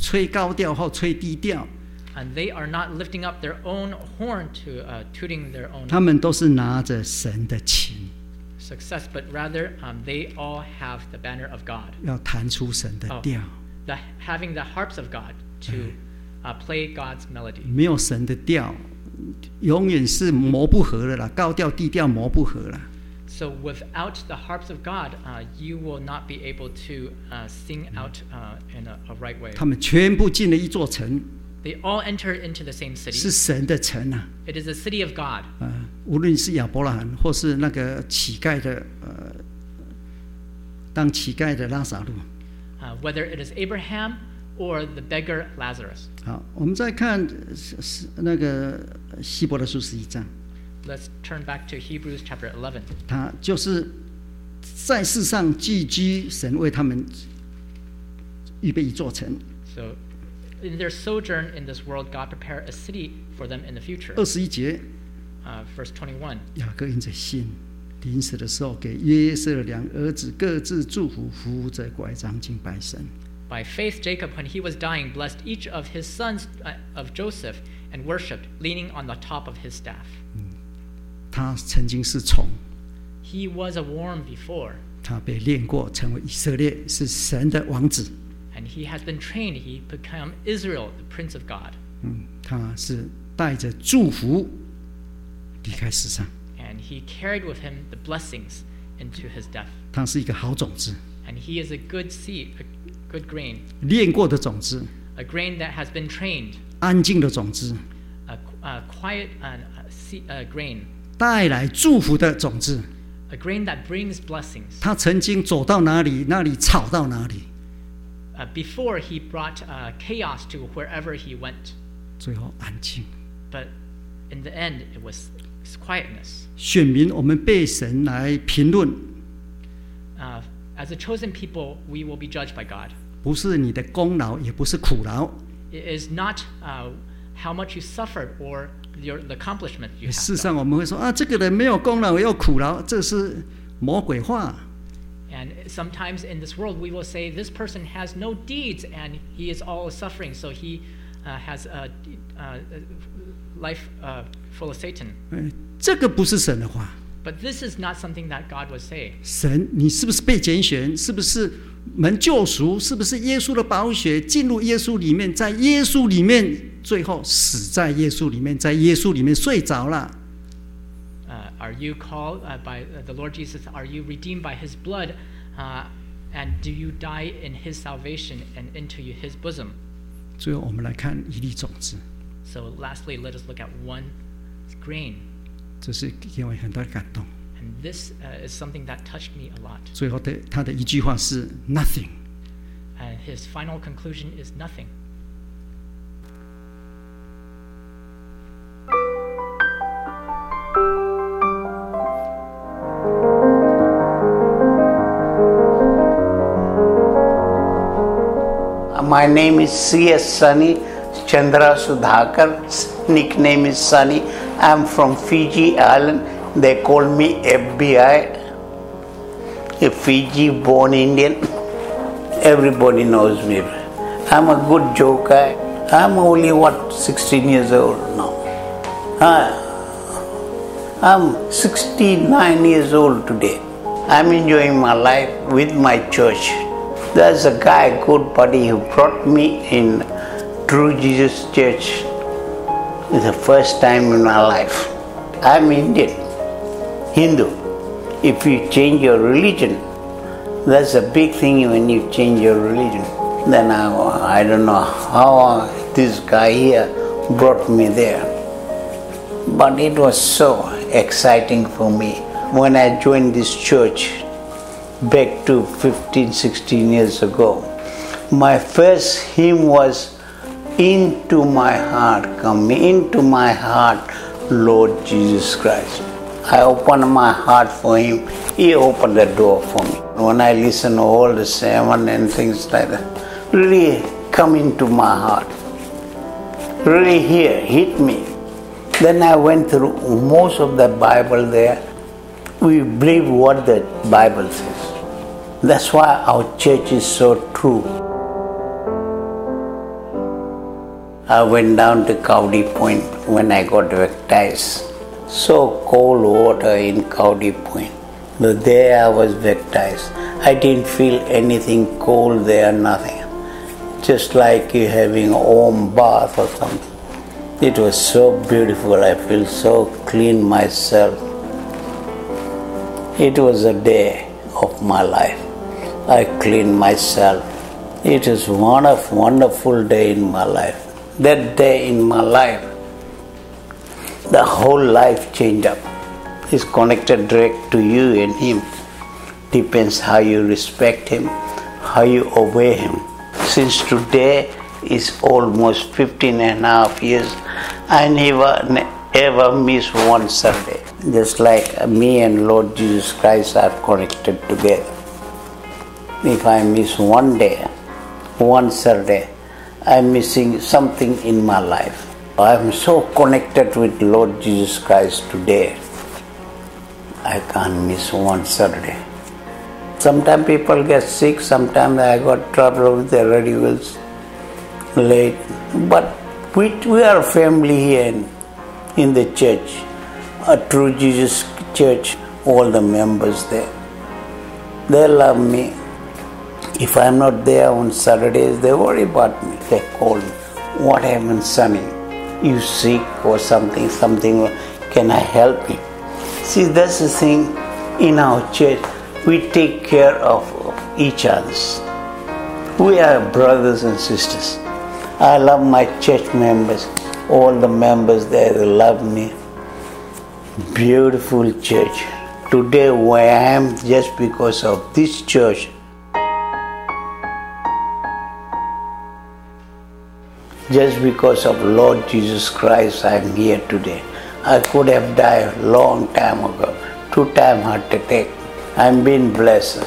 吹高调或吹低调， And they are not lifting up their own horn to uh, tooting their own 他们都是拿着神的琴， success, but rather um, they all have the banner of God, 要弹出神的 Oh. 调。 The, having the harps of God to uh, play God's melody. 没有神的调，永远是磨不合的啦，高调低调磨不合啦。So without the harps of God, uh, you will not be able to uh, sing out uh, in a, a right way. 他们全部进了一座城，They all entered into the same city. 是神的城啊！It is the city of God. 啊，无论是亚伯拉罕，或是那个乞丐的呃，当乞丐的拉萨路。Uh, whether it is Abraham or the beggar Lazarus. 好，我们再看呃是是那个希伯来书十一章， Let's turn back to Hebrews chapter 11. 他就是在世上寄居，神为他们预备一座城。 So, in their sojourn in this world, God prepared a city for them in the future. 二十一节， Uh, verse 21. 雅各因着信， 临死的时候给约瑟两儿子各自祝福，扶着拐杖敬拜神。By faith, Jacob, when he was dying, blessed each of his sons uh, of Joseph and worshipped, leaning on the top of his staff. 嗯他曾经是虫，He was a worm before, 他被练过，成为以色列，是神的王子。and he has been trained. He became Israel, the Prince of God. 嗯，他是带着祝福离开世上 he carried with him the blessings into his death. 他是一个好种子， And he is a good seed, a good grain, 练过的种子， a grain that has been trained, 安静的种子， a, qu- a quiet uh, se- uh, grain, 带来祝福的种子。 a grain that brings blessings. 他曾经走到哪里，那里吵到哪里， Uh, before he brought uh, chaos to wherever he went, 最后安静。 but in the end, it was quietness. 选民，我们被神来评论， Uh, as a chosen people, we will be judged by God. 不是你的功劳，也不是苦劳， It is not uh, how much you suffered or your, the accomplishment you 事 have. 实上， done. 我们会说啊，这个人没有功劳，也有苦劳，这是魔鬼话。 And sometimes in this world, we will say this person has no deeds and he is all suffering, so he uh, has a, uh, life uh, full of Satan. 嗯，这个不是神的话。But this is not something that God would say. 神，你是不是被拣选？是不是门救赎？是不是耶稣的宝血进入耶稣里面，在耶稣里面，最后死在耶稣里面，在耶稣里面睡着了？Uh, are you called uh, by uh, the Lord Jesus? Are you redeemed by his blood? Uh, and do you die in his salvation and into his bosom? 最后，我们来看一粒种子，So, lastly, let us look at one grain. 这是给我很大的感动。 And this uh, is something that touched me a lot. 最后的他的一句话是 “nothing”。 And his final conclusion is nothing. My name is C.S. Sunny Chandra Sudhakar. Nickname is Sunny. I'm from Fiji Island. They call me FBI. A Fiji born Indian. Everybody knows me. I'm a good joker. I'm only what 16 years old now. I'm 69 years old today. I'm enjoying my life with my church. There's a guy, good buddy, who brought me in True Jesus Church. is the first time in my life. I'm Indian, Hindu. If you change your religion, that's a big thing when you change your religion. Then I, I don't know how this guy here brought me there. But it was so exciting for me when I joined this church back to 15, 16 years ago. My first hymn was Into my heart, come into my heart, Lord Jesus Christ. I open my heart for him, he opened the door for me. When I listen to all the sermon and things like that, really come into my heart. Really here, hit me. Then I went through most of the Bible there. We believe what the Bible says. That's why our church is so true. I went down to Cowdy Point when I got baptized. So cold water in Cowdy Point. But there I was baptized. I didn't feel anything cold there, nothing. Just like you having a warm bath or something. It was so beautiful. I feel so clean myself. It was a day of my life. I cleaned myself. It is one of wonderful day in my life. That day in my life, the whole life changed up. Is connected direct to you and him. Depends how you respect him, how you obey him. Since today is almost 15 and a half years, I never ever miss one Sunday. Just like me and Lord Jesus Christ are connected together. If I miss one day, one Saturday, I'm missing something in my life. I'm so connected with Lord Jesus Christ today. I can't miss one Saturday. Sometimes people get sick, sometimes I got trouble with the radicals late. But we, we are family here in, in the church, a true Jesus church, all the members there. They love me. If I'm not there on Saturdays, they worry about me. They call me. What happened, Sunny? You sick or something, something, can I help you? See, that's the thing in our church. We take care of each other. We are brothers and sisters. I love my church members. All the members there, they love me. Beautiful church. Today, where I am, just because of this church, just because of Lord Jesus Christ, I am here today. I could have died long time ago, two time heart attack. I'm being blessed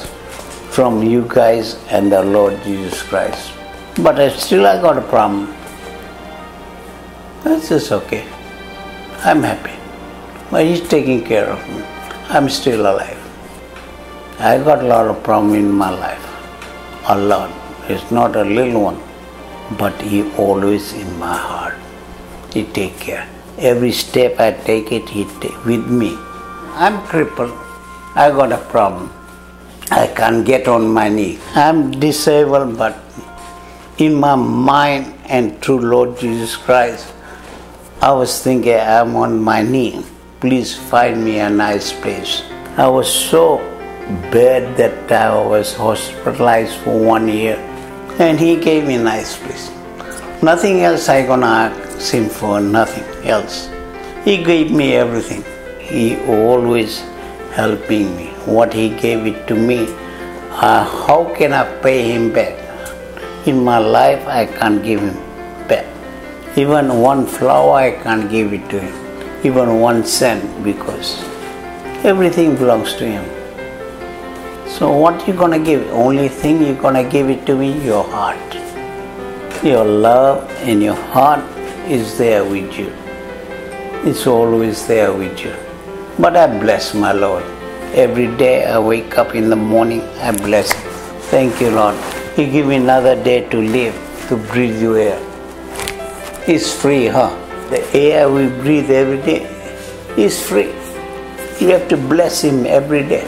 from you guys and the Lord Jesus Christ. But I still I got a problem. That's just okay. I'm happy. But he's taking care of me. I'm still alive. I got a lot of problem in my life. A lot. It's not a little one. But he always in my heart. He take care. Every step I take it, he take with me. I'm crippled. I got a problem. I can't get on my knee. I'm disabled, but in my mind and through Lord Jesus Christ, I was thinking I'm on my knee. Please find me a nice place. I was so bad that I was hospitalized for one year and he gave me nice place. Nothing else I gonna ask him for, nothing else. He gave me everything. He always helping me. What he gave it to me, uh, how can I pay him back? In my life, I can't give him back. Even one flower, I can't give it to him. Even one cent, because everything belongs to him. So what you gonna give? Only thing you gonna give it to me, your heart. Your love and your heart is there with you. It's always there with you. But I bless my Lord. Every day I wake up in the morning, I bless Him. Thank you, Lord. He give me another day to live, to breathe your air. It's free, huh? The air we breathe every day is free. You have to bless Him every day.